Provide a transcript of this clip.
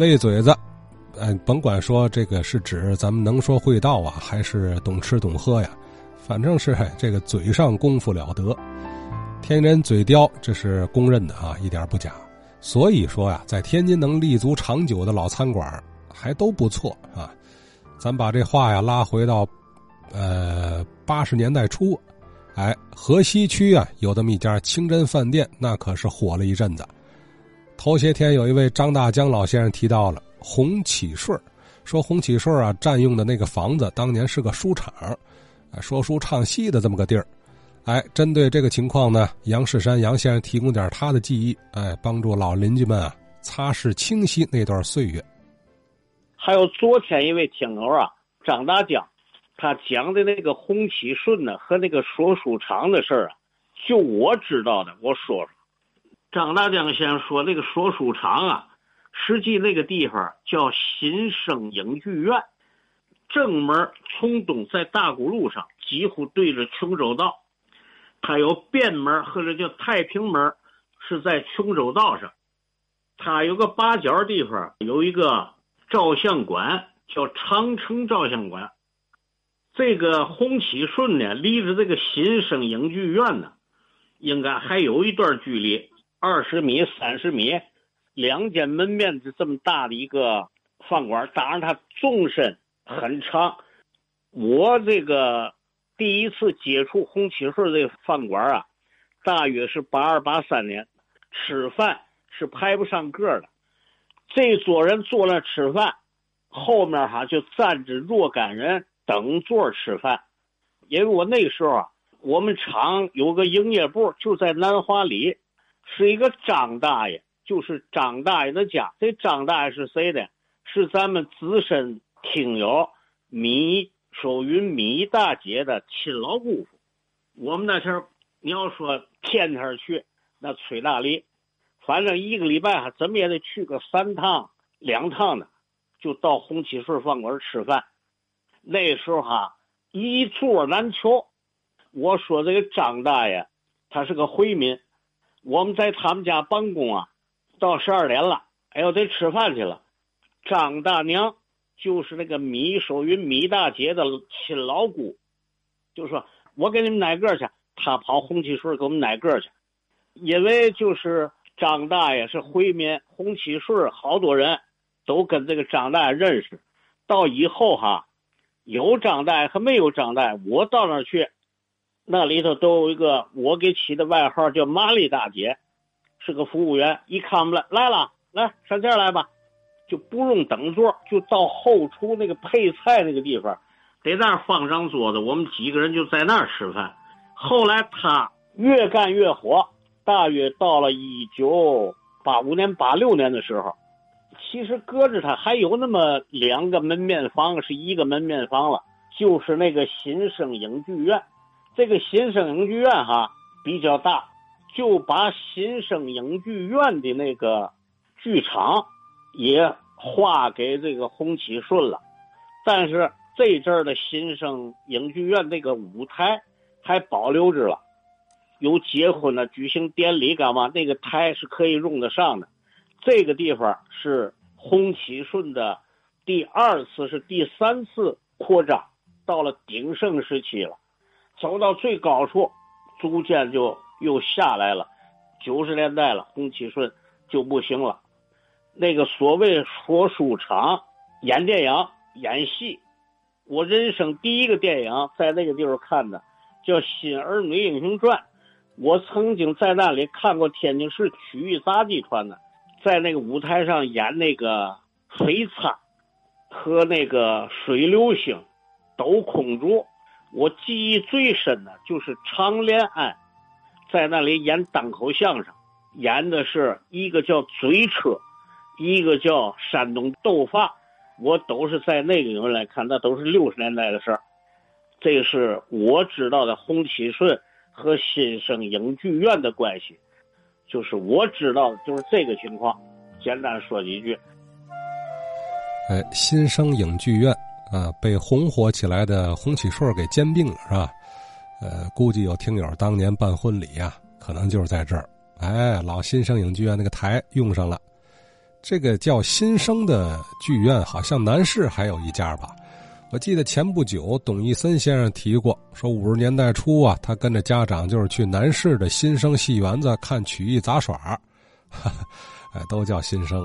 喂嘴子，哎，甭管说这个是指咱们能说会道啊，还是懂吃懂喝呀，反正是这个嘴上功夫了得，天津嘴刁，这是公认的啊，一点不假。所以说呀，在天津能立足长久的老餐馆还都不错啊。咱把这话呀拉回到，呃，八十年代初，哎，河西区啊有这么一家清真饭店，那可是火了一阵子。头些天有一位张大江老先生提到了洪启顺，说洪启顺啊占用的那个房子当年是个书场，说书唱戏的这么个地儿。哎，针对这个情况呢，杨世山杨先生提供点他的记忆，哎，帮助老邻居们啊擦拭清晰那段岁月。还有昨天一位听友啊，张大江，他讲的那个洪启顺呢和那个说书场的事儿啊，就我知道的，我说说。张大江先生说那个说书场啊，实际那个地方叫新生影剧院，正门从东在大沽路上，几乎对着琼州道。它有便门或者叫太平门，是在琼州道上。它有个八角地方，有一个照相馆，叫长城照相馆。这个洪启顺呢，离着这个新生影剧院呢，应该还有一段距离，二十米、三十米，两间门面的这么大的一个饭馆。当然，它纵深很长。我这个。第一次接触红旗顺这饭馆啊，大约是八二八三年，吃饭是排不上个的，这桌人坐那吃饭，后面哈就站着若干人等座吃饭。因为我那时候啊，我们厂有个营业部就在南华里，是一个张大爷，就是张大爷的家。这张大爷是谁呢？是咱们资深听友米。收云米大姐的亲老姑父，我们那前你要说天天去，那崔大力，反正一个礼拜哈，怎么也得去个三趟两趟的，就到红旗顺饭馆吃饭。那时候哈，一座难求。我说这个张大爷，他是个回民，我们在他们家办公啊，到十二点了，哎呦得吃饭去了。张大娘。就是那个米守云米大姐的亲老姑，就说我给你们奶个去，他跑红旗顺给我们奶个去，因为就是张大爷是回民，红旗顺好多人都跟这个张大爷认识，到以后哈，有张大爷和没有张大爷，我到那儿去，那里头都有一个我给起的外号叫玛丽大姐，是个服务员，一看我们来来了，来上这儿来吧。就不用等座，就到后厨那个配菜那个地方，在那儿放张桌子，我们几个人就在那儿吃饭。后来他越干越火，大约到了一九八五年、八六年的时候，其实隔着他还有那么两个门面房，是一个门面房了，就是那个新生影剧院。这个新生影剧院哈比较大，就把新生影剧院的那个剧场。也划给这个洪启顺了，但是这阵儿的新生影剧院那个舞台还保留着了，有结婚的举行典礼干嘛？那个台是可以用得上的。这个地方是洪启顺的第二次是第三次扩张，到了鼎盛时期了，走到最高处，逐渐就又下来了。九十年代了，洪启顺就不行了。那个所谓说书场演电影演戏，我人生第一个电影在那个地方看的，叫《新儿女英雄传》。我曾经在那里看过天津市曲艺杂技团的，在那个舞台上演那个飞擦和那个水流星、斗空竹。我记忆最深的就是常连安在那里演单口相声，演的是一个叫嘴车。一个叫山东斗发，我都是在那个人来看，那都是六十年代的事儿。这是我知道的洪七顺和新生影剧院的关系，就是我知道就是这个情况。简单说几句。哎，新生影剧院啊，被红火起来的洪启顺给兼并了，是吧？呃，估计有听友当年办婚礼呀，可能就是在这儿。哎，老新生影剧院那个台用上了。这个叫新生的剧院，好像南市还有一家吧。我记得前不久董一森先生提过，说五十年代初啊，他跟着家长就是去南市的新生戏园子看曲艺杂耍，哎，都叫新生。